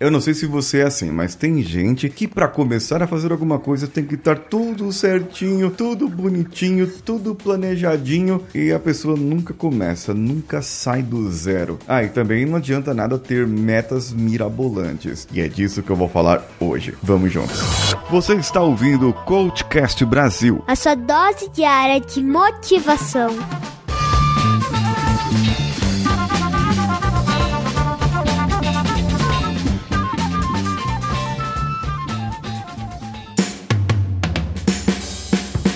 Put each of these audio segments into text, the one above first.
Eu não sei se você é assim, mas tem gente que para começar a fazer alguma coisa tem que estar tudo certinho, tudo bonitinho, tudo planejadinho e a pessoa nunca começa, nunca sai do zero. Ah, e também não adianta nada ter metas mirabolantes. E é disso que eu vou falar hoje. Vamos juntos. Você está ouvindo o Coachcast Brasil. A sua dose diária de motivação.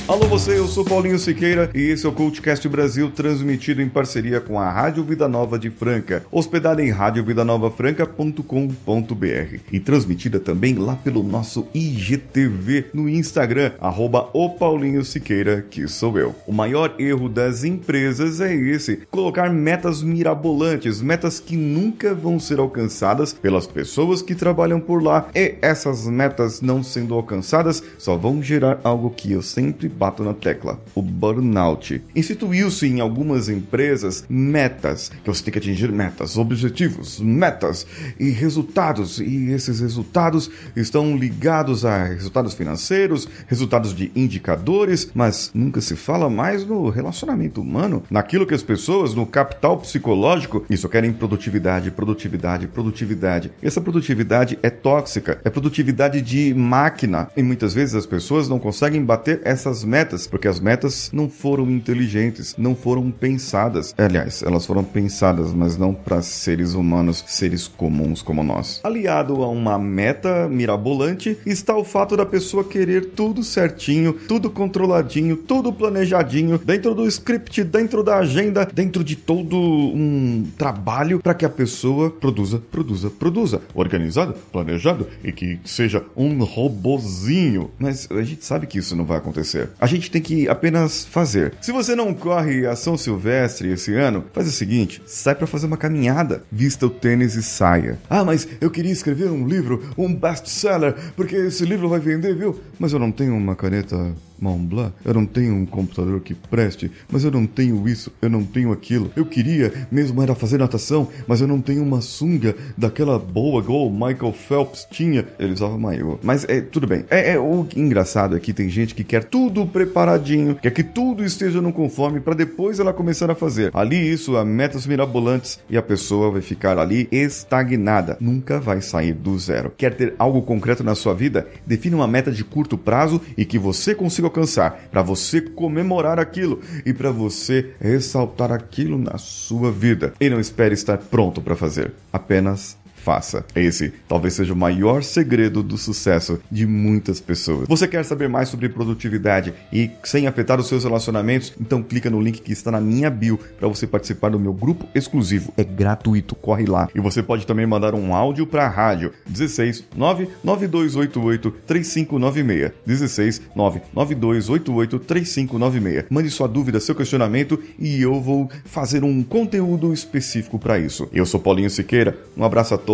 Alô você, eu sou Paulinho Siqueira e esse é o Cultcast Brasil transmitido em parceria com a Rádio Vida Nova de Franca, hospedada em radiovidanovafranca.com.br e transmitida também lá pelo nosso IGTV no Instagram, arroba o Paulinho Siqueira, que sou eu. O maior erro das empresas é esse, colocar metas mirabolantes, metas que nunca vão ser alcançadas pelas pessoas que trabalham por lá e essas metas não sendo alcançadas só vão gerar algo que eu sempre bato na tecla: o burnout. Instituiu-se em algumas empresas metas, que você tem que atingir metas, objetivos, metas e resultados, e esses resultados estão ligados a resultados financeiros, resultados de indicadores, mas nunca se fala mais no relacionamento humano, naquilo que as pessoas, no capital psicológico, isso querem produtividade, produtividade, produtividade. Essa produtividade é tóxica, é produtividade de máquina, e muitas vezes as pessoas não conseguem bater essas metas, porque as metas não foram inteligentes, não foram pensadas. Aliás, elas foram pensadas, mas não para seres humanos, seres comuns como nós. Aliado a uma meta mirabolante está o fato da pessoa querer tudo certinho, tudo controladinho, tudo planejadinho, dentro do script, dentro da agenda, dentro de todo um trabalho para que a pessoa produza, produza, produza, organizado, planejado e que seja um robozinho. Mas a gente sabe que isso não vai acontecer. A gente tem que apenas fazer. Se você não corre a São Silvestre esse ano, faz o seguinte: sai para fazer uma caminhada, vista o tênis e saia. Ah, mas eu queria escrever um livro, um best-seller, porque esse livro vai vender, viu? Mas eu não tenho uma caneta Mont eu não tenho um computador que preste, mas eu não tenho isso, eu não tenho aquilo. Eu queria mesmo era fazer natação, mas eu não tenho uma sunga daquela boa o Michael Phelps tinha. Ele usava maiô. Mas é tudo bem. É, é o engraçado é que tem gente que quer tudo preparadinho, quer que tudo esteja no conforme para depois ela começar a fazer. Ali isso, a metas mirabolantes e a pessoa vai ficar ali estagnada, nunca vai sair do zero. Quer ter algo concreto na sua vida? Define uma meta de curto prazo e que você consiga alcançar, para você comemorar aquilo e para você ressaltar aquilo na sua vida. E não espere estar pronto para fazer. Apenas faça. Esse talvez seja o maior segredo do sucesso de muitas pessoas. Você quer saber mais sobre produtividade e sem afetar os seus relacionamentos? Então clica no link que está na minha bio para você participar do meu grupo exclusivo. É gratuito, corre lá. E você pode também mandar um áudio para a rádio 16 99288 3596. 16 99288 3596. Mande sua dúvida, seu questionamento e eu vou fazer um conteúdo específico para isso. Eu sou Paulinho Siqueira. Um abraço a todos